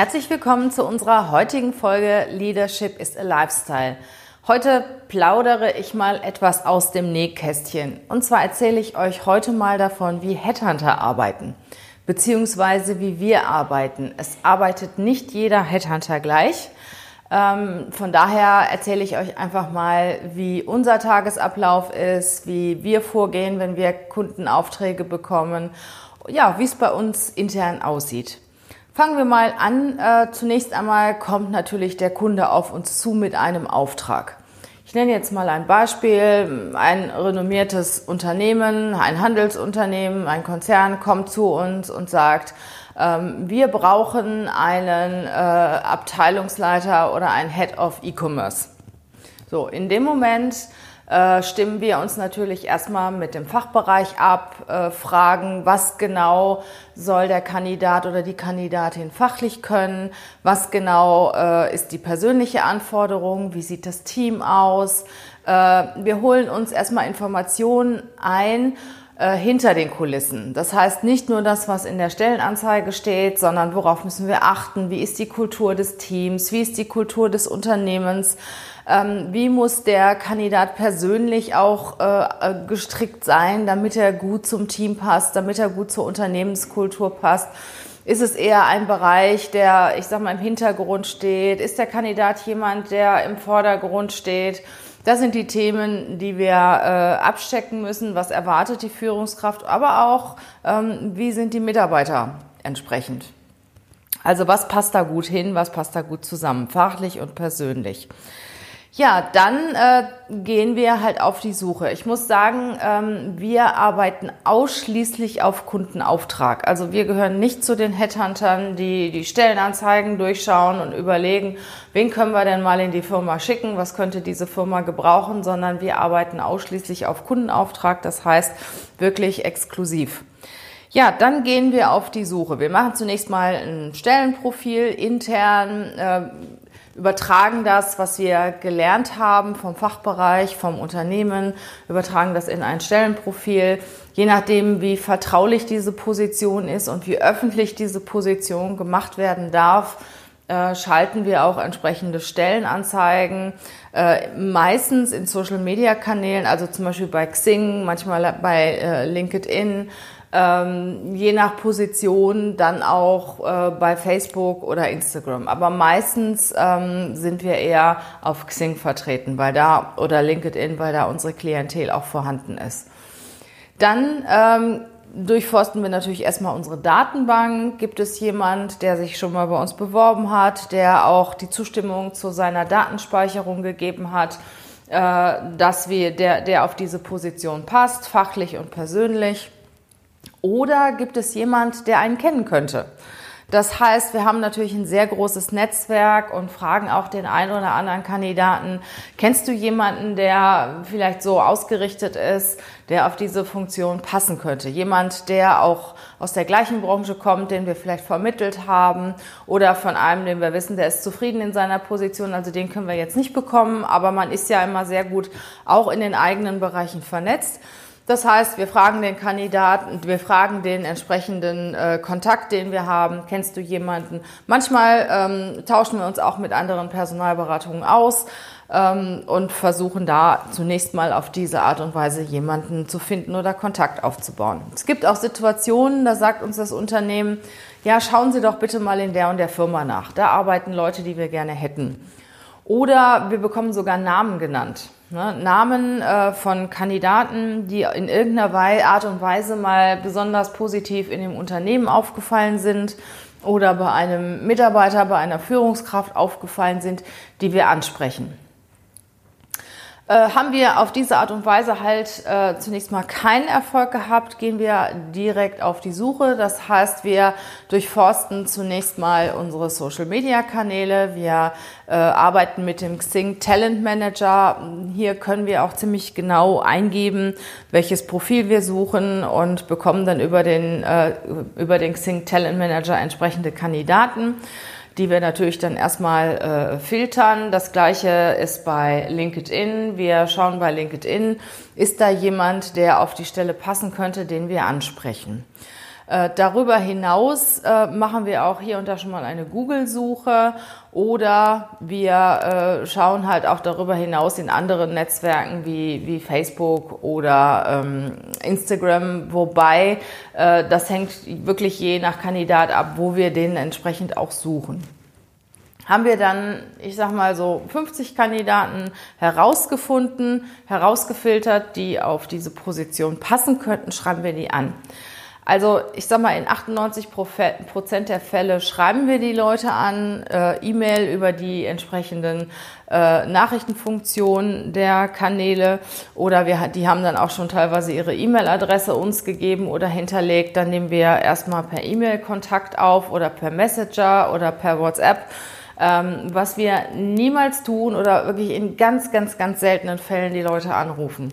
Herzlich willkommen zu unserer heutigen Folge Leadership is a Lifestyle. Heute plaudere ich mal etwas aus dem Nähkästchen. Und zwar erzähle ich euch heute mal davon, wie Headhunter arbeiten, beziehungsweise wie wir arbeiten. Es arbeitet nicht jeder Headhunter gleich. Ähm, von daher erzähle ich euch einfach mal, wie unser Tagesablauf ist, wie wir vorgehen, wenn wir Kundenaufträge bekommen, ja, wie es bei uns intern aussieht. Fangen wir mal an. Äh, zunächst einmal kommt natürlich der Kunde auf uns zu mit einem Auftrag. Ich nenne jetzt mal ein Beispiel. Ein renommiertes Unternehmen, ein Handelsunternehmen, ein Konzern kommt zu uns und sagt, ähm, wir brauchen einen äh, Abteilungsleiter oder einen Head of E-Commerce. So, in dem Moment äh, stimmen wir uns natürlich erstmal mit dem Fachbereich ab, äh, fragen, was genau soll der Kandidat oder die Kandidatin fachlich können, was genau äh, ist die persönliche Anforderung, wie sieht das Team aus. Äh, wir holen uns erstmal Informationen ein äh, hinter den Kulissen. Das heißt nicht nur das, was in der Stellenanzeige steht, sondern worauf müssen wir achten, wie ist die Kultur des Teams, wie ist die Kultur des Unternehmens, ähm, wie muss der Kandidat persönlich auch äh, äh, gestrickt sein, damit er gut zum Team passt, damit er gut zur Unternehmenskultur passt. Ist es eher ein Bereich, der, ich sag mal, im Hintergrund steht? Ist der Kandidat jemand, der im Vordergrund steht? Das sind die Themen, die wir äh, abstecken müssen. Was erwartet die Führungskraft, aber auch, ähm, wie sind die Mitarbeiter entsprechend? Also was passt da gut hin, was passt da gut zusammen, fachlich und persönlich. Ja, dann äh, gehen wir halt auf die Suche. Ich muss sagen, ähm, wir arbeiten ausschließlich auf Kundenauftrag. Also wir gehören nicht zu den Headhuntern, die die Stellenanzeigen durchschauen und überlegen, wen können wir denn mal in die Firma schicken, was könnte diese Firma gebrauchen, sondern wir arbeiten ausschließlich auf Kundenauftrag. Das heißt wirklich exklusiv. Ja, dann gehen wir auf die Suche. Wir machen zunächst mal ein Stellenprofil intern. Äh, übertragen das, was wir gelernt haben vom Fachbereich, vom Unternehmen, übertragen das in ein Stellenprofil. Je nachdem, wie vertraulich diese Position ist und wie öffentlich diese Position gemacht werden darf, äh, schalten wir auch entsprechende Stellenanzeigen, äh, meistens in Social-Media-Kanälen, also zum Beispiel bei Xing, manchmal bei äh, LinkedIn, ähm, je nach Position dann auch äh, bei Facebook oder Instagram. Aber meistens ähm, sind wir eher auf Xing vertreten, weil da oder LinkedIn, weil da unsere Klientel auch vorhanden ist. Dann ähm, durchforsten wir natürlich erstmal unsere Datenbank. Gibt es jemand, der sich schon mal bei uns beworben hat, der auch die Zustimmung zu seiner Datenspeicherung gegeben hat, äh, dass wir, der, der auf diese Position passt, fachlich und persönlich? Oder gibt es jemand, der einen kennen könnte? Das heißt, wir haben natürlich ein sehr großes Netzwerk und fragen auch den einen oder anderen Kandidaten, kennst du jemanden, der vielleicht so ausgerichtet ist, der auf diese Funktion passen könnte? Jemand, der auch aus der gleichen Branche kommt, den wir vielleicht vermittelt haben oder von einem, den wir wissen, der ist zufrieden in seiner Position. Also den können wir jetzt nicht bekommen, aber man ist ja immer sehr gut auch in den eigenen Bereichen vernetzt. Das heißt, wir fragen den Kandidaten, wir fragen den entsprechenden äh, Kontakt, den wir haben. Kennst du jemanden? Manchmal ähm, tauschen wir uns auch mit anderen Personalberatungen aus ähm, und versuchen da zunächst mal auf diese Art und Weise jemanden zu finden oder Kontakt aufzubauen. Es gibt auch Situationen, da sagt uns das Unternehmen, ja, schauen Sie doch bitte mal in der und der Firma nach. Da arbeiten Leute, die wir gerne hätten. Oder wir bekommen sogar Namen genannt. Ne? Namen äh, von Kandidaten, die in irgendeiner Art und Weise mal besonders positiv in dem Unternehmen aufgefallen sind oder bei einem Mitarbeiter, bei einer Führungskraft aufgefallen sind, die wir ansprechen. Äh, haben wir auf diese Art und Weise halt äh, zunächst mal keinen Erfolg gehabt, gehen wir direkt auf die Suche. Das heißt, wir durchforsten zunächst mal unsere Social-Media-Kanäle. Wir äh, arbeiten mit dem Xing Talent Manager. Hier können wir auch ziemlich genau eingeben, welches Profil wir suchen und bekommen dann über den, äh, über den Xing Talent Manager entsprechende Kandidaten die wir natürlich dann erstmal äh, filtern. Das gleiche ist bei LinkedIn. Wir schauen bei LinkedIn, ist da jemand, der auf die Stelle passen könnte, den wir ansprechen. Äh, darüber hinaus äh, machen wir auch hier und da schon mal eine Google-Suche oder wir äh, schauen halt auch darüber hinaus in anderen Netzwerken wie, wie Facebook oder ähm, Instagram, wobei äh, das hängt wirklich je nach Kandidat ab, wo wir den entsprechend auch suchen haben wir dann, ich sag mal so 50 Kandidaten herausgefunden, herausgefiltert, die auf diese Position passen könnten, schreiben wir die an. Also ich sag mal, in 98 Prozent der Fälle schreiben wir die Leute an, äh, E-Mail über die entsprechenden äh, Nachrichtenfunktionen der Kanäle oder wir, die haben dann auch schon teilweise ihre E-Mail-Adresse uns gegeben oder hinterlegt. Dann nehmen wir erstmal per E-Mail Kontakt auf oder per Messenger oder per WhatsApp. Ähm, was wir niemals tun oder wirklich in ganz, ganz, ganz seltenen Fällen die Leute anrufen.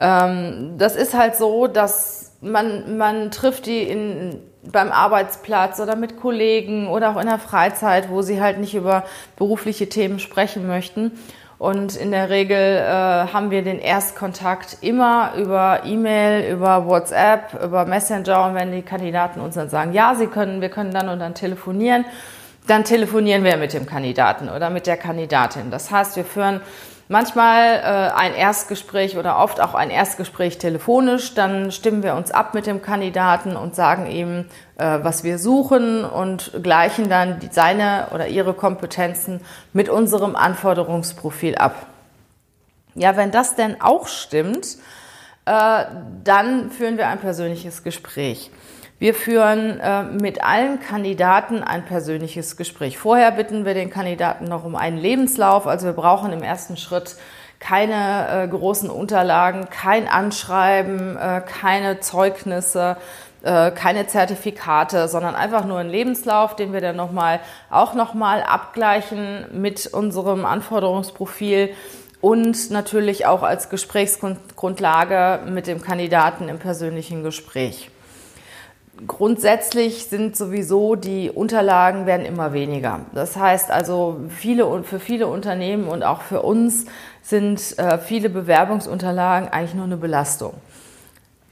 Ähm, das ist halt so, dass man, man trifft die in, beim Arbeitsplatz oder mit Kollegen oder auch in der Freizeit, wo sie halt nicht über berufliche Themen sprechen möchten. Und in der Regel äh, haben wir den Erstkontakt immer über E-Mail, über WhatsApp, über Messenger. Und wenn die Kandidaten uns dann sagen, ja, sie können, wir können dann und dann telefonieren, dann telefonieren wir mit dem Kandidaten oder mit der Kandidatin. Das heißt, wir führen Manchmal äh, ein Erstgespräch oder oft auch ein Erstgespräch telefonisch. Dann stimmen wir uns ab mit dem Kandidaten und sagen ihm, äh, was wir suchen und gleichen dann die, seine oder ihre Kompetenzen mit unserem Anforderungsprofil ab. Ja, wenn das denn auch stimmt, äh, dann führen wir ein persönliches Gespräch. Wir führen äh, mit allen Kandidaten ein persönliches Gespräch. Vorher bitten wir den Kandidaten noch um einen Lebenslauf. Also wir brauchen im ersten Schritt keine äh, großen Unterlagen, kein Anschreiben, äh, keine Zeugnisse, äh, keine Zertifikate, sondern einfach nur einen Lebenslauf, den wir dann nochmal, auch nochmal abgleichen mit unserem Anforderungsprofil und natürlich auch als Gesprächsgrundlage mit dem Kandidaten im persönlichen Gespräch. Grundsätzlich sind sowieso die Unterlagen werden immer weniger. Das heißt also, viele und für viele Unternehmen und auch für uns sind äh, viele Bewerbungsunterlagen eigentlich nur eine Belastung.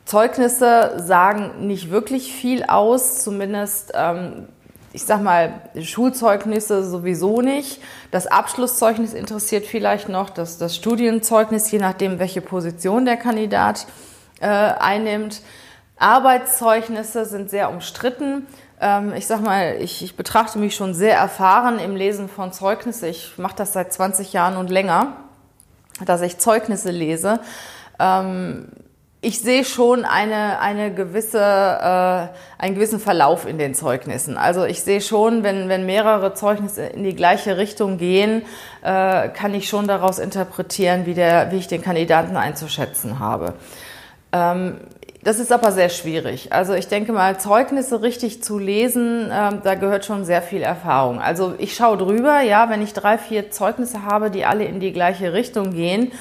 Zeugnisse sagen nicht wirklich viel aus, zumindest ähm, ich sag mal, Schulzeugnisse sowieso nicht. Das Abschlusszeugnis interessiert vielleicht noch, das, das Studienzeugnis, je nachdem, welche Position der Kandidat äh, einnimmt. Arbeitszeugnisse sind sehr umstritten. Ähm, ich sag mal, ich, ich betrachte mich schon sehr erfahren im Lesen von Zeugnisse. Ich mache das seit 20 Jahren und länger, dass ich Zeugnisse lese. Ähm, ich sehe schon eine, eine gewisse, äh, einen gewissen Verlauf in den Zeugnissen. Also ich sehe schon, wenn, wenn mehrere Zeugnisse in die gleiche Richtung gehen, äh, kann ich schon daraus interpretieren, wie, der, wie ich den Kandidaten einzuschätzen habe. Ähm, das ist aber sehr schwierig. Also ich denke mal, Zeugnisse richtig zu lesen, äh, da gehört schon sehr viel Erfahrung. Also ich schaue drüber, ja, wenn ich drei, vier Zeugnisse habe, die alle in die gleiche Richtung gehen,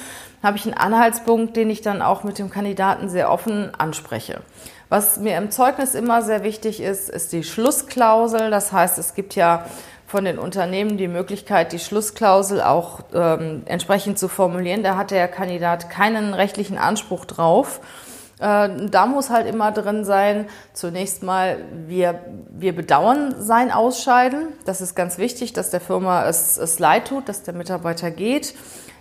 habe ich einen Anhaltspunkt, den ich dann auch mit dem Kandidaten sehr offen anspreche. Was mir im Zeugnis immer sehr wichtig ist, ist die Schlussklausel. Das heißt, es gibt ja von den Unternehmen die Möglichkeit, die Schlussklausel auch ähm, entsprechend zu formulieren. Da hat der Kandidat keinen rechtlichen Anspruch drauf. Äh, da muss halt immer drin sein, zunächst mal, wir, wir bedauern sein Ausscheiden. Das ist ganz wichtig, dass der Firma es, es leid tut, dass der Mitarbeiter geht,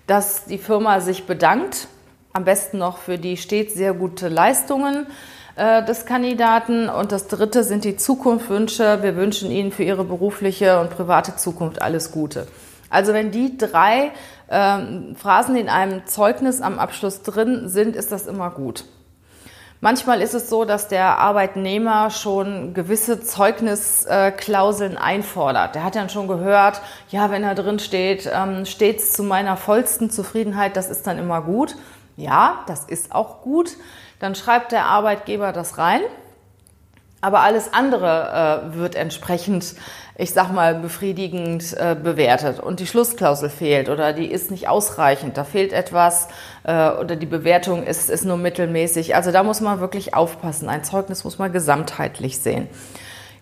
dass die Firma sich bedankt, am besten noch für die stets sehr gute Leistungen äh, des Kandidaten. Und das dritte sind die Zukunftswünsche. Wir wünschen Ihnen für Ihre berufliche und private Zukunft alles Gute. Also wenn die drei ähm, Phrasen in einem Zeugnis am Abschluss drin sind, ist das immer gut. Manchmal ist es so, dass der Arbeitnehmer schon gewisse Zeugnisklauseln einfordert. Der hat dann schon gehört, ja, wenn da drin steht, ähm, stets zu meiner vollsten Zufriedenheit, das ist dann immer gut. Ja, das ist auch gut. Dann schreibt der Arbeitgeber das rein. Aber alles andere äh, wird entsprechend ich sag mal, befriedigend äh, bewertet und die Schlussklausel fehlt oder die ist nicht ausreichend, da fehlt etwas äh, oder die Bewertung ist, ist nur mittelmäßig. Also da muss man wirklich aufpassen. Ein Zeugnis muss man gesamtheitlich sehen.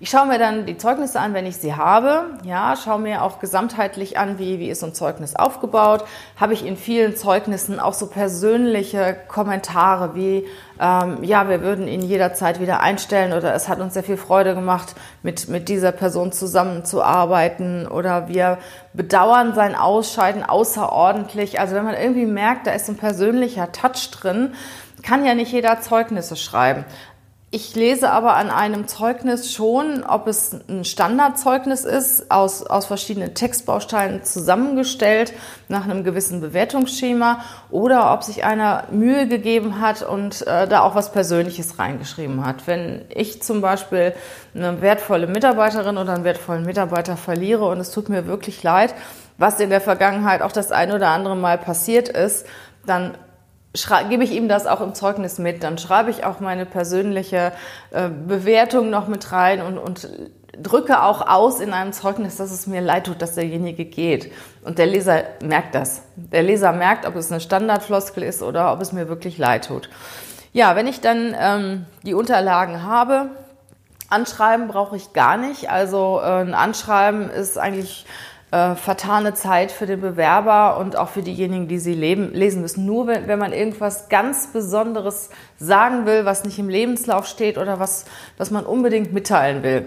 Ich schaue mir dann die Zeugnisse an, wenn ich sie habe. Ja, schaue mir auch gesamtheitlich an, wie, wie ist so ein Zeugnis aufgebaut. Habe ich in vielen Zeugnissen auch so persönliche Kommentare wie, ähm, ja, wir würden ihn jederzeit wieder einstellen oder es hat uns sehr viel Freude gemacht, mit, mit dieser Person zusammenzuarbeiten oder wir bedauern sein Ausscheiden außerordentlich. Also wenn man irgendwie merkt, da ist so ein persönlicher Touch drin, kann ja nicht jeder Zeugnisse schreiben. Ich lese aber an einem Zeugnis schon, ob es ein Standardzeugnis ist, aus, aus verschiedenen Textbausteinen zusammengestellt, nach einem gewissen Bewertungsschema, oder ob sich einer Mühe gegeben hat und äh, da auch was Persönliches reingeschrieben hat. Wenn ich zum Beispiel eine wertvolle Mitarbeiterin oder einen wertvollen Mitarbeiter verliere und es tut mir wirklich leid, was in der Vergangenheit auch das ein oder andere Mal passiert ist, dann gebe ich ihm das auch im Zeugnis mit. Dann schreibe ich auch meine persönliche äh, Bewertung noch mit rein und, und drücke auch aus in einem Zeugnis, dass es mir leid tut, dass derjenige geht. Und der Leser merkt das. Der Leser merkt, ob es eine Standardfloskel ist oder ob es mir wirklich leid tut. Ja, wenn ich dann ähm, die Unterlagen habe, Anschreiben brauche ich gar nicht. Also äh, ein Anschreiben ist eigentlich äh, vertane Zeit für den Bewerber und auch für diejenigen, die sie leben, lesen müssen. Nur wenn, wenn man irgendwas ganz Besonderes sagen will, was nicht im Lebenslauf steht oder was, was man unbedingt mitteilen will.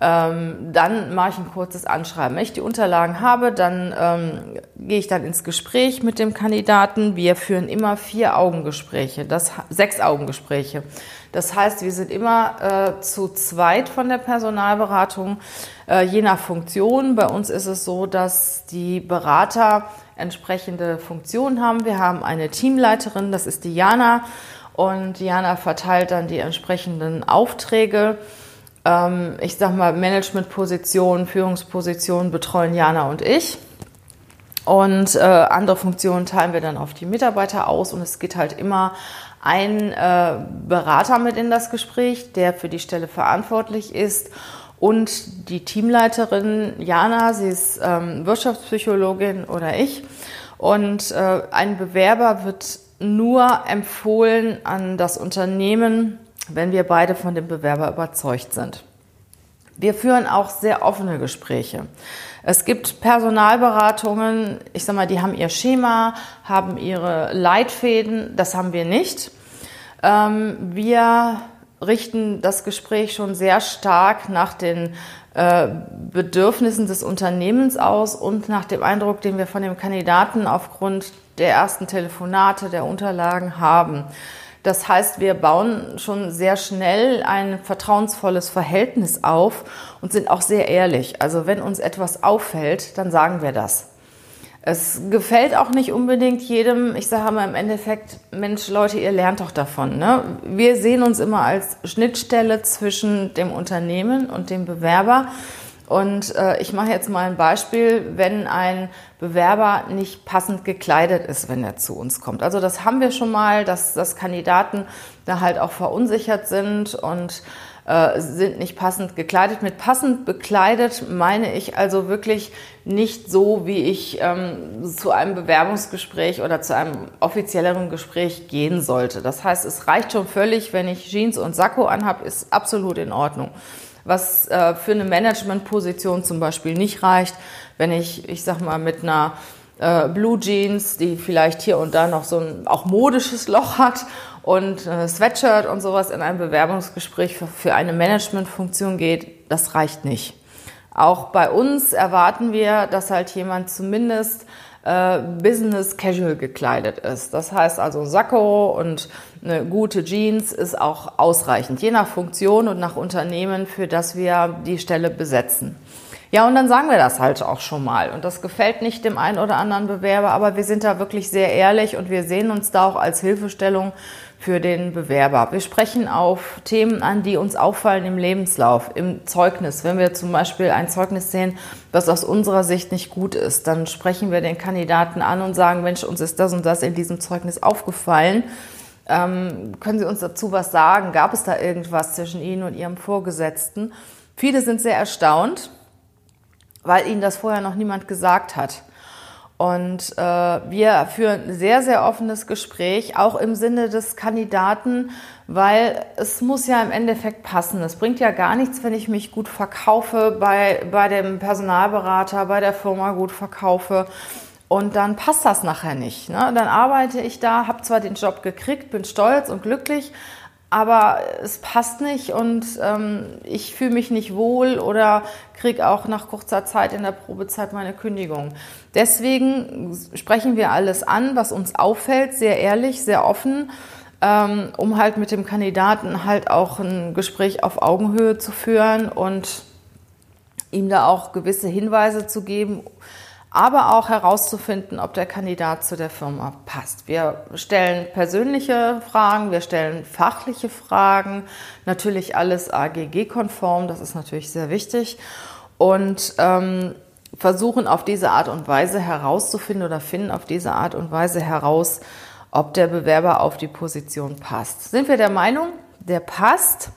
Ähm, dann mache ich ein kurzes Anschreiben. Wenn ich die Unterlagen habe, dann ähm, gehe ich dann ins Gespräch mit dem Kandidaten. Wir führen immer vier Augengespräche, das sechs Augengespräche. Das heißt, wir sind immer äh, zu zweit von der Personalberatung, je nach Funktion. Bei uns ist es so, dass die Berater entsprechende Funktionen haben. Wir haben eine Teamleiterin, das ist Diana, und Diana verteilt dann die entsprechenden Aufträge. Ähm, ich sag mal, Managementpositionen, Führungspositionen betreuen Jana und ich. Und äh, andere Funktionen teilen wir dann auf die Mitarbeiter aus und es geht halt immer ein äh, Berater mit in das Gespräch, der für die Stelle verantwortlich ist und die Teamleiterin Jana, sie ist ähm, Wirtschaftspsychologin oder ich. Und äh, ein Bewerber wird nur empfohlen an das Unternehmen, wenn wir beide von dem Bewerber überzeugt sind. Wir führen auch sehr offene Gespräche. Es gibt Personalberatungen, ich sag mal, die haben ihr Schema, haben ihre Leitfäden, das haben wir nicht. Ähm, wir richten das Gespräch schon sehr stark nach den äh, Bedürfnissen des Unternehmens aus und nach dem Eindruck, den wir von dem Kandidaten aufgrund der ersten Telefonate, der Unterlagen haben. Das heißt, wir bauen schon sehr schnell ein vertrauensvolles Verhältnis auf und sind auch sehr ehrlich. Also wenn uns etwas auffällt, dann sagen wir das. Es gefällt auch nicht unbedingt jedem. Ich sage mal im Endeffekt, Mensch, Leute, ihr lernt doch davon. Ne? Wir sehen uns immer als Schnittstelle zwischen dem Unternehmen und dem Bewerber. Und äh, ich mache jetzt mal ein Beispiel, wenn ein Bewerber nicht passend gekleidet ist, wenn er zu uns kommt. Also das haben wir schon mal, dass, dass Kandidaten da halt auch verunsichert sind und äh, sind nicht passend gekleidet. Mit passend bekleidet meine ich also wirklich nicht so, wie ich ähm, zu einem Bewerbungsgespräch oder zu einem offizielleren Gespräch gehen sollte. Das heißt, es reicht schon völlig, wenn ich Jeans und Sakko anhabe, ist absolut in Ordnung was äh, für eine Managementposition zum Beispiel nicht reicht, wenn ich, ich sag mal, mit einer äh, Blue Jeans, die vielleicht hier und da noch so ein auch modisches Loch hat und äh, Sweatshirt und sowas in einem Bewerbungsgespräch für, für eine Managementfunktion geht, das reicht nicht. Auch bei uns erwarten wir, dass halt jemand zumindest äh, Business Casual gekleidet ist. Das heißt also Sakko und eine gute Jeans ist auch ausreichend, je nach Funktion und nach Unternehmen, für das wir die Stelle besetzen. Ja, und dann sagen wir das halt auch schon mal. Und das gefällt nicht dem einen oder anderen Bewerber, aber wir sind da wirklich sehr ehrlich und wir sehen uns da auch als Hilfestellung für den Bewerber. Wir sprechen auf Themen an, die uns auffallen im Lebenslauf, im Zeugnis. Wenn wir zum Beispiel ein Zeugnis sehen, was aus unserer Sicht nicht gut ist, dann sprechen wir den Kandidaten an und sagen, Mensch, uns ist das und das in diesem Zeugnis aufgefallen. Ähm, können Sie uns dazu was sagen? Gab es da irgendwas zwischen Ihnen und Ihrem Vorgesetzten? Viele sind sehr erstaunt, weil ihnen das vorher noch niemand gesagt hat. Und äh, wir führen sehr, sehr offenes Gespräch, auch im Sinne des Kandidaten, weil es muss ja im Endeffekt passen. Es bringt ja gar nichts, wenn ich mich gut verkaufe, bei, bei dem Personalberater, bei der Firma gut verkaufe. Und dann passt das nachher nicht. Ne? Dann arbeite ich da, habe zwar den Job gekriegt, bin stolz und glücklich, aber es passt nicht und ähm, ich fühle mich nicht wohl oder kriege auch nach kurzer Zeit in der Probezeit meine Kündigung. Deswegen sprechen wir alles an, was uns auffällt, sehr ehrlich, sehr offen, ähm, um halt mit dem Kandidaten halt auch ein Gespräch auf Augenhöhe zu führen und ihm da auch gewisse Hinweise zu geben, aber auch herauszufinden, ob der Kandidat zu der Firma passt. Wir stellen persönliche Fragen, wir stellen fachliche Fragen, natürlich alles AGG-konform, das ist natürlich sehr wichtig und ähm, versuchen auf diese Art und Weise herauszufinden oder finden auf diese Art und Weise heraus, ob der Bewerber auf die Position passt. Sind wir der Meinung, der passt?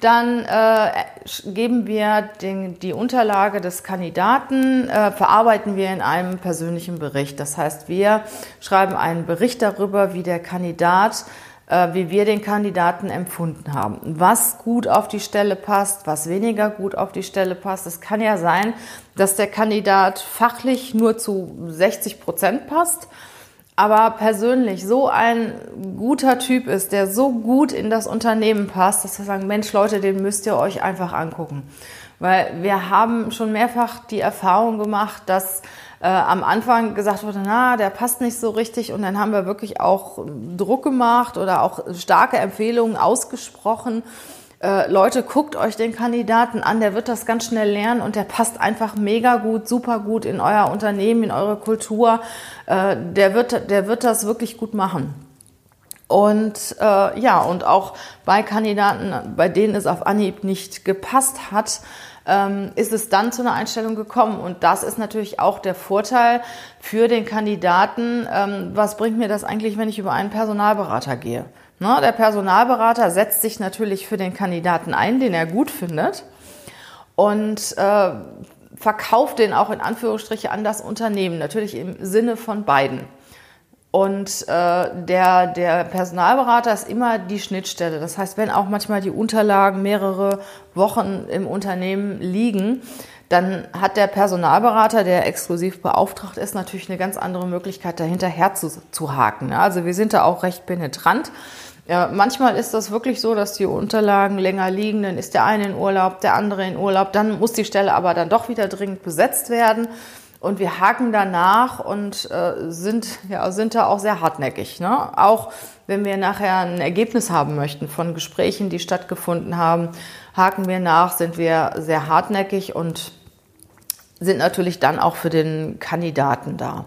Dann äh, geben wir den, die Unterlage des Kandidaten, äh, verarbeiten wir in einem persönlichen Bericht. Das heißt, wir schreiben einen Bericht darüber, wie der Kandidat, äh, wie wir den Kandidaten empfunden haben. Was gut auf die Stelle passt, was weniger gut auf die Stelle passt. Es kann ja sein, dass der Kandidat fachlich nur zu 60 Prozent passt aber persönlich so ein guter Typ ist, der so gut in das Unternehmen passt, dass wir sagen, Mensch Leute, den müsst ihr euch einfach angucken. Weil wir haben schon mehrfach die Erfahrung gemacht, dass äh, am Anfang gesagt wurde, na, der passt nicht so richtig und dann haben wir wirklich auch Druck gemacht oder auch starke Empfehlungen ausgesprochen äh, Leute, guckt euch den Kandidaten an, der wird das ganz schnell lernen und der passt einfach mega gut, super gut in euer Unternehmen, in eure Kultur. Äh, der, wird, der wird das wirklich gut machen. Und äh, ja, und auch bei Kandidaten, bei denen es auf Anhieb nicht gepasst hat, ähm, ist es dann zu einer Einstellung gekommen. Und das ist natürlich auch der Vorteil für den Kandidaten. Ähm, was bringt mir das eigentlich, wenn ich über einen Personalberater gehe? Ne, der Personalberater setzt sich natürlich für den Kandidaten ein, den er gut findet und äh, verkauft den auch in Anführungsstriche an das Unternehmen, natürlich im Sinne von beiden. Und äh, der, der Personalberater ist immer die Schnittstelle. Das heißt, wenn auch manchmal die Unterlagen mehrere Wochen im Unternehmen liegen, dann hat der Personalberater, der exklusiv beauftragt ist, natürlich eine ganz andere Möglichkeit, dahinterher zu, zu haken. Also wir sind da auch recht penetrant. Ja, manchmal ist das wirklich so, dass die Unterlagen länger liegen, dann ist der eine in Urlaub, der andere in Urlaub, dann muss die Stelle aber dann doch wieder dringend besetzt werden. Und wir haken danach und äh, sind, ja, sind da auch sehr hartnäckig. Ne? Auch wenn wir nachher ein Ergebnis haben möchten von Gesprächen, die stattgefunden haben, haken wir nach, sind wir sehr hartnäckig und sind natürlich dann auch für den Kandidaten da.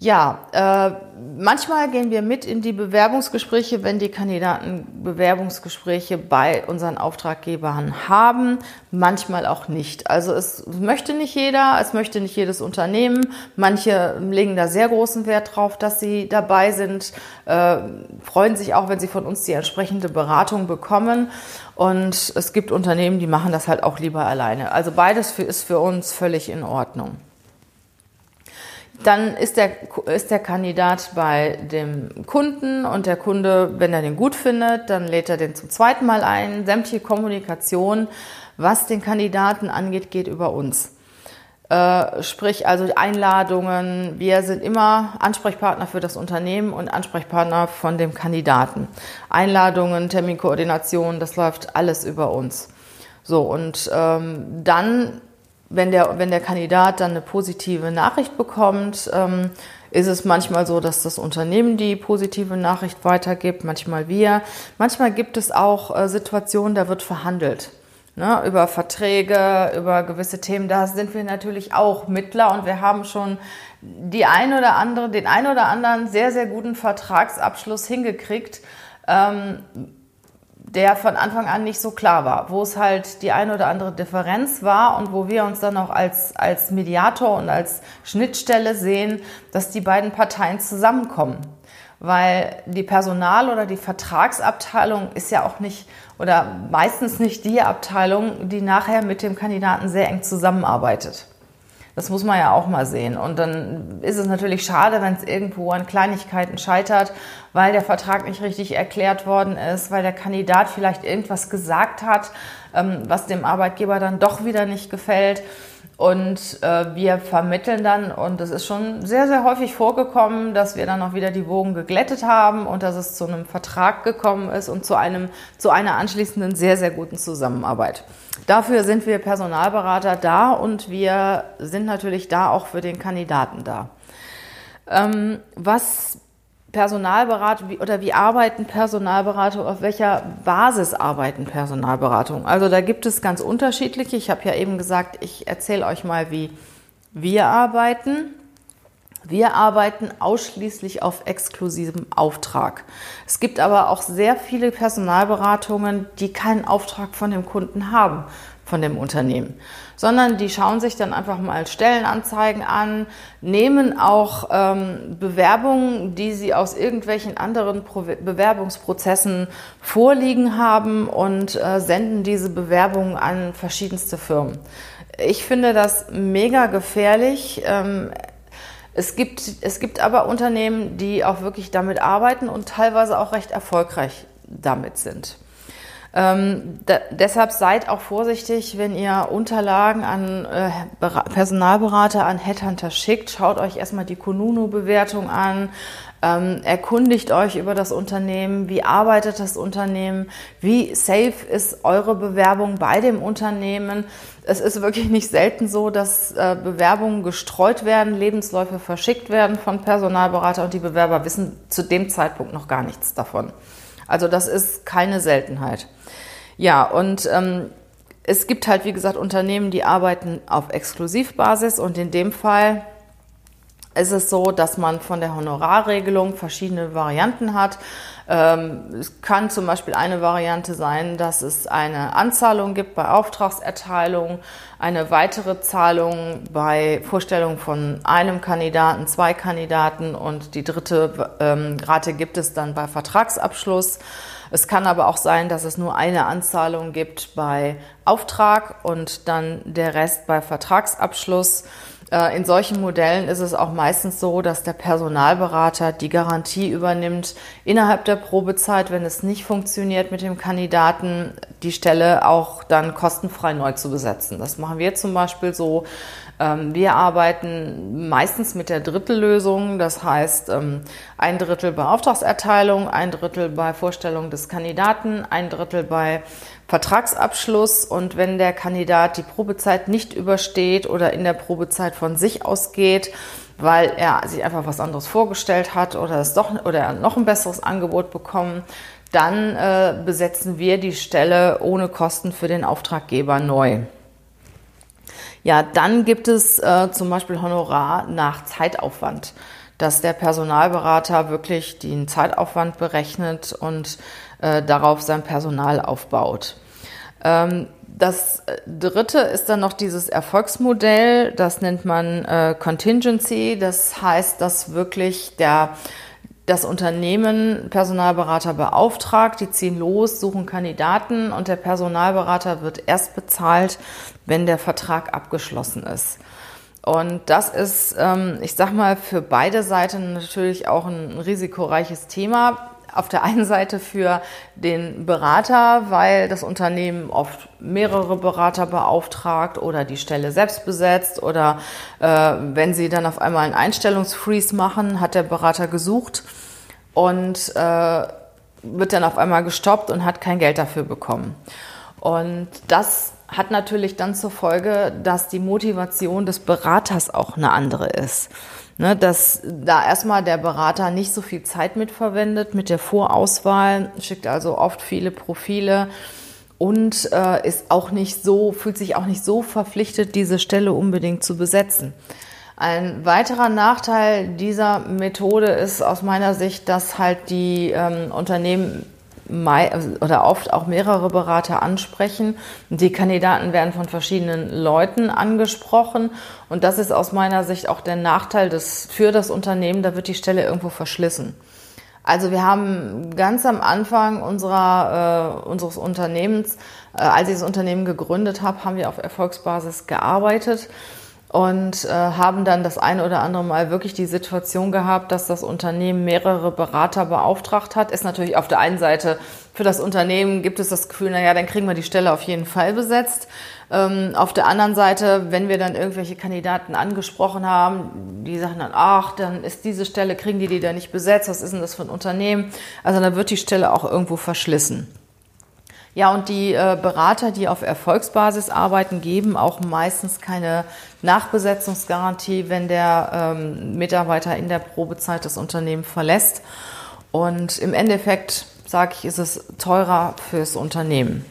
Ja, äh, manchmal gehen wir mit in die Bewerbungsgespräche, wenn die Kandidaten Bewerbungsgespräche bei unseren Auftraggebern haben, manchmal auch nicht. Also es möchte nicht jeder, es möchte nicht jedes Unternehmen. Manche legen da sehr großen Wert drauf, dass sie dabei sind, äh, freuen sich auch, wenn sie von uns die entsprechende Beratung bekommen. Und es gibt Unternehmen, die machen das halt auch lieber alleine. Also beides ist für uns völlig in Ordnung. Dann ist der, ist der Kandidat bei dem Kunden und der Kunde, wenn er den gut findet, dann lädt er den zum zweiten Mal ein. Sämtliche Kommunikation, was den Kandidaten angeht, geht über uns. Äh, sprich also Einladungen. Wir sind immer Ansprechpartner für das Unternehmen und Ansprechpartner von dem Kandidaten. Einladungen, Terminkoordination, das läuft alles über uns. So, und ähm, dann wenn der, wenn der Kandidat dann eine positive Nachricht bekommt, ähm, ist es manchmal so, dass das Unternehmen die positive Nachricht weitergibt, manchmal wir. Manchmal gibt es auch äh, Situationen, da wird verhandelt. ne, über Verträge, über gewisse Themen. Da sind wir natürlich auch Mittler und wir haben schon die ein oder andere, den ein oder anderen sehr, sehr guten Vertragsabschluss hingekriegt, ähm, der von Anfang an nicht so klar war, wo es halt die ein oder andere Differenz war und wo wir uns dann auch als, als Mediator und als Schnittstelle sehen, dass die beiden Parteien zusammenkommen. Weil die Personal- oder die Vertragsabteilung ist ja auch nicht oder meistens nicht die Abteilung, die nachher mit dem Kandidaten sehr eng zusammenarbeitet. Das muss man ja auch mal sehen. Und dann ist es natürlich schade, wenn es irgendwo an Kleinigkeiten scheitert, weil der Vertrag nicht richtig erklärt worden ist, weil der Kandidat vielleicht irgendwas gesagt hat, ähm, was dem Arbeitgeber dann doch wieder nicht gefällt. Und äh, wir vermitteln dann, und es ist schon sehr, sehr häufig vorgekommen, dass wir dann auch wieder die Wogen geglättet haben und dass es zu einem Vertrag gekommen ist und zu, einem, zu einer anschließenden sehr, sehr guten Zusammenarbeit. Dafür sind wir Personalberater da und wir sind natürlich da auch für den Kandidaten da. Ähm, was Personalberater oder wie arbeiten Personalberater, auf welcher Basis arbeiten Personalberatungen? Also da gibt es ganz unterschiedliche. Ich habe ja eben gesagt, ich erzähle euch mal, wie wir arbeiten. Wir arbeiten ausschließlich auf exklusivem Auftrag. Es gibt aber auch sehr viele Personalberatungen, die keinen Auftrag von dem Kunden haben, von dem Unternehmen, sondern die schauen sich dann einfach mal Stellenanzeigen an, nehmen auch ähm, Bewerbungen, die sie aus irgendwelchen anderen Pro Bewerbungsprozessen vorliegen haben und äh, senden diese Bewerbungen an verschiedenste Firmen. Ich finde das mega gefährlich. Ähm, es gibt, es gibt aber Unternehmen, die auch wirklich damit arbeiten und teilweise auch recht erfolgreich damit sind. Ähm, da, deshalb seid auch vorsichtig, wenn ihr Unterlagen an äh, Personalberater, an Headhunter schickt. Schaut euch erstmal die Kununu-Bewertung an. Ähm, erkundigt euch über das Unternehmen. Wie arbeitet das Unternehmen? Wie safe ist eure Bewerbung bei dem Unternehmen? Es ist wirklich nicht selten so, dass äh, Bewerbungen gestreut werden, Lebensläufe verschickt werden von Personalberater und die Bewerber wissen zu dem Zeitpunkt noch gar nichts davon. Also das ist keine Seltenheit. Ja, und ähm, es gibt halt, wie gesagt, Unternehmen, die arbeiten auf Exklusivbasis und in dem Fall ist es so, dass man von der Honorarregelung verschiedene Varianten hat. Ähm, es kann zum Beispiel eine Variante sein, dass es eine Anzahlung gibt bei Auftragserteilung, eine weitere Zahlung bei Vorstellung von einem Kandidaten, zwei Kandidaten und die dritte ähm, Rate gibt es dann bei Vertragsabschluss. Es kann aber auch sein, dass es nur eine Anzahlung gibt bei Auftrag und dann der Rest bei Vertragsabschluss. Äh, in solchen Modellen ist es auch meistens so, dass der Personalberater die Garantie übernimmt, innerhalb der Probezeit, wenn es nicht funktioniert mit dem Kandidaten, die Stelle auch dann kostenfrei neu zu besetzen. Das machen wir zum Beispiel so. Ähm, wir arbeiten meistens mit der Drittellösung, das heißt ähm, ein Drittel bei Auftragserteilung, ein Drittel bei Vorstellung des Kandidaten, ein Drittel bei Vertragsabschluss und wenn der Kandidat die Probezeit nicht übersteht oder in der Probezeit von sich ausgeht, weil er sich einfach was anderes vorgestellt hat oder es doch oder er noch ein besseres Angebot bekommen, dann äh, besetzen wir die Stelle ohne Kosten für den Auftraggeber neu. Ja, dann gibt es äh, zum Beispiel Honorar nach Zeitaufwand, dass der Personalberater wirklich den Zeitaufwand berechnet und äh, darauf sein Personal aufbaut. Ähm, das dritte ist dann noch dieses Erfolgsmodell, das nennt man äh, Contingency. Das heißt, dass wirklich der, das Unternehmen Personalberater beauftragt, die ziehen los, suchen Kandidaten und der Personalberater wird erst bezahlt, wenn der Vertrag abgeschlossen ist. Und das ist, ähm, ich sag mal, für beide Seiten natürlich auch ein risikoreiches Thema auf der einen Seite für den Berater, weil das Unternehmen oft mehrere Berater beauftragt oder die Stelle selbst besetzt oder äh, wenn sie dann auf einmal einen Einstellungsfreeze machen, hat der Berater gesucht und äh, wird dann auf einmal gestoppt und hat kein Geld dafür bekommen. Und das hat natürlich dann zur Folge, dass die Motivation des Beraters auch eine andere ist. Ne, dass da erstmal der Berater nicht so viel Zeit mitverwendet mit der Vorauswahl, schickt also oft viele Profile und äh, ist auch nicht so, fühlt sich auch nicht so verpflichtet, diese Stelle unbedingt zu besetzen. Ein weiterer Nachteil dieser Methode ist aus meiner Sicht, dass halt die ähm, Unternehmen oder oft auch mehrere Berater ansprechen. Die Kandidaten werden von verschiedenen Leuten angesprochen und das ist aus meiner Sicht auch der Nachteil des, für das Unternehmen, da wird die Stelle irgendwo verschlissen. Also wir haben ganz am Anfang unserer, äh, unseres Unternehmens, äh, als ich das Unternehmen gegründet habe, haben wir auf Erfolgsbasis gearbeitet und äh, haben dann das eine oder andere Mal wirklich die Situation gehabt, dass das Unternehmen mehrere Berater beauftragt hat. Ist natürlich auf der einen Seite für das Unternehmen gibt es das Gefühl, naja, dann kriegen wir die Stelle auf jeden Fall besetzt. Ähm, auf der anderen Seite, wenn wir dann irgendwelche Kandidaten angesprochen haben, die sagen dann, ach, dann ist diese Stelle, kriegen die die da nicht besetzt, was ist denn das für ein Unternehmen? Also dann wird die Stelle auch irgendwo verschlissen. Ja, und die äh, Berater, die auf Erfolgsbasis arbeiten, geben auch meistens keine Nachbesetzungsgarantie, wenn der ähm, Mitarbeiter in der Probezeit das Unternehmen verlässt. Und im Endeffekt, sage ich, ist es teurer fürs Unternehmen.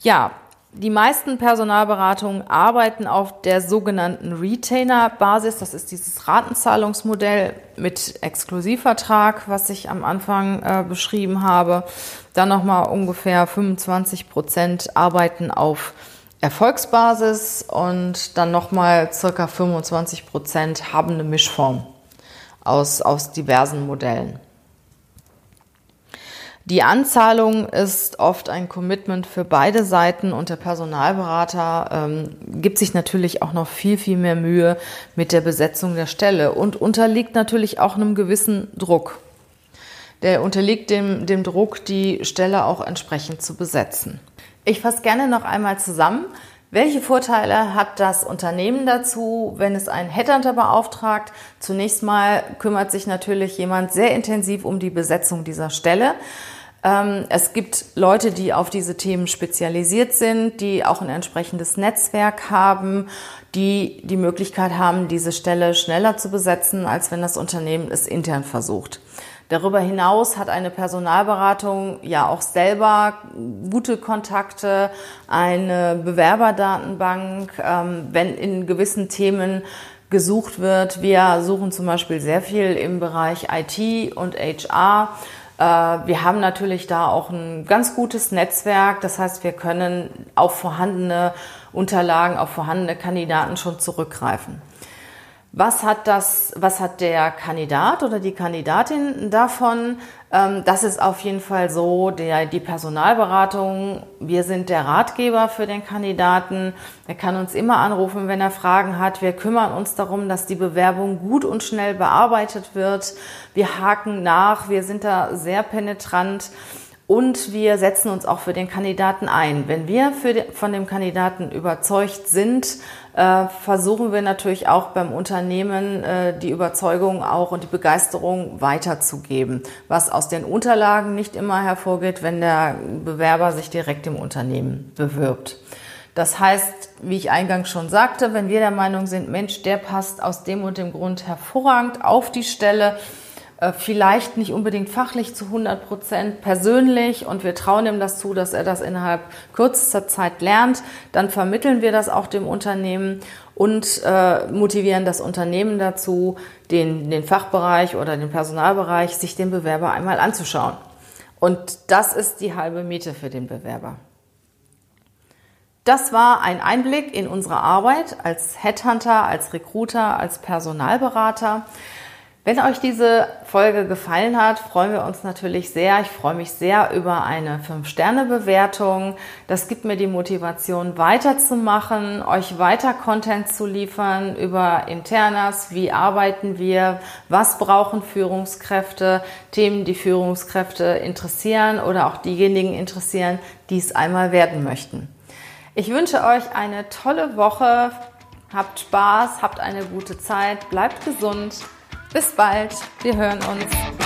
Ja, die meisten Personalberatungen arbeiten auf der sogenannten Retainer-Basis. Das ist dieses Ratenzahlungsmodell mit Exklusivvertrag, was ich am Anfang äh, beschrieben habe. Dann nochmal ungefähr 25 Prozent arbeiten auf Erfolgsbasis und dann nochmal circa 25 Prozent haben eine Mischform aus, aus diversen Modellen. Die Anzahlung ist oft ein Commitment für beide Seiten und der Personalberater ähm, gibt sich natürlich auch noch viel, viel mehr Mühe mit der Besetzung der Stelle und unterliegt natürlich auch einem gewissen Druck. Der unterliegt dem, dem Druck, die Stelle auch entsprechend zu besetzen. Ich fasse gerne noch einmal zusammen. Welche Vorteile hat das Unternehmen dazu, wenn es einen Headhunter beauftragt? Zunächst mal kümmert sich natürlich jemand sehr intensiv um die Besetzung dieser Stelle. Ähm, es gibt Leute, die auf diese Themen spezialisiert sind, die auch ein entsprechendes Netzwerk haben, die die Möglichkeit haben, diese Stelle schneller zu besetzen, als wenn das Unternehmen es intern versucht. Darüber hinaus hat eine Personalberatung ja auch selber gute Kontakte, eine Bewerberdatenbank, ähm, wenn in gewissen Themen gesucht wird. Wir suchen zum Beispiel sehr viel im Bereich IT und HR. Äh, wir haben natürlich da auch ein ganz gutes Netzwerk. Das heißt, wir können auf vorhandene Unterlagen, auf vorhandene Kandidaten schon zurückgreifen. Was hat das, was hat der Kandidat oder die Kandidatin davon? Ähm, das ist auf jeden Fall so, der, die Personalberatung, wir sind der Ratgeber für den Kandidaten. Er kann uns immer anrufen, wenn er Fragen hat. Wir kümmern uns darum, dass die Bewerbung gut und schnell bearbeitet wird. Wir haken nach. Wir sind da sehr penetrant. Und wir setzen uns auch für den Kandidaten ein. Wenn wir für, von dem Kandidaten überzeugt sind, versuchen wir natürlich auch beim Unternehmen äh, die Überzeugung auch und die Begeisterung weiterzugeben, was aus den Unterlagen nicht immer hervorgeht, wenn der Bewerber sich direkt im Unternehmen bewirbt. Das heißt, wie ich eingangs schon sagte, wenn wir der Meinung sind, Mensch, der passt aus dem und dem Grund hervorragend auf die Stelle, äh, vielleicht nicht unbedingt fachlich zu 100 Prozent persönlich und wir trauen ihm das zu, dass er das innerhalb kürzester Zeit lernt, dann vermitteln wir das auch dem Unternehmen und äh, motivieren das Unternehmen dazu, den, den Fachbereich oder den Personalbereich, sich den Bewerber einmal anzuschauen. Und das ist die halbe Miete für den Bewerber. Das war ein Einblick in unsere Arbeit als Headhunter, als Recruiter, als Personalberater. Wenn euch diese Folge gefallen hat, freuen wir uns natürlich sehr. Ich freue mich sehr über eine 5-Sterne-Bewertung. Das gibt mir die Motivation, weiterzumachen, euch weiter Content zu liefern über Internas. Wie arbeiten wir? Was brauchen Führungskräfte? Themen, die Führungskräfte interessieren oder auch diejenigen interessieren, die es einmal werden möchten. Ich wünsche euch eine tolle Woche. Habt Spaß, habt eine gute Zeit, bleibt gesund. Bis bald, wir hören uns.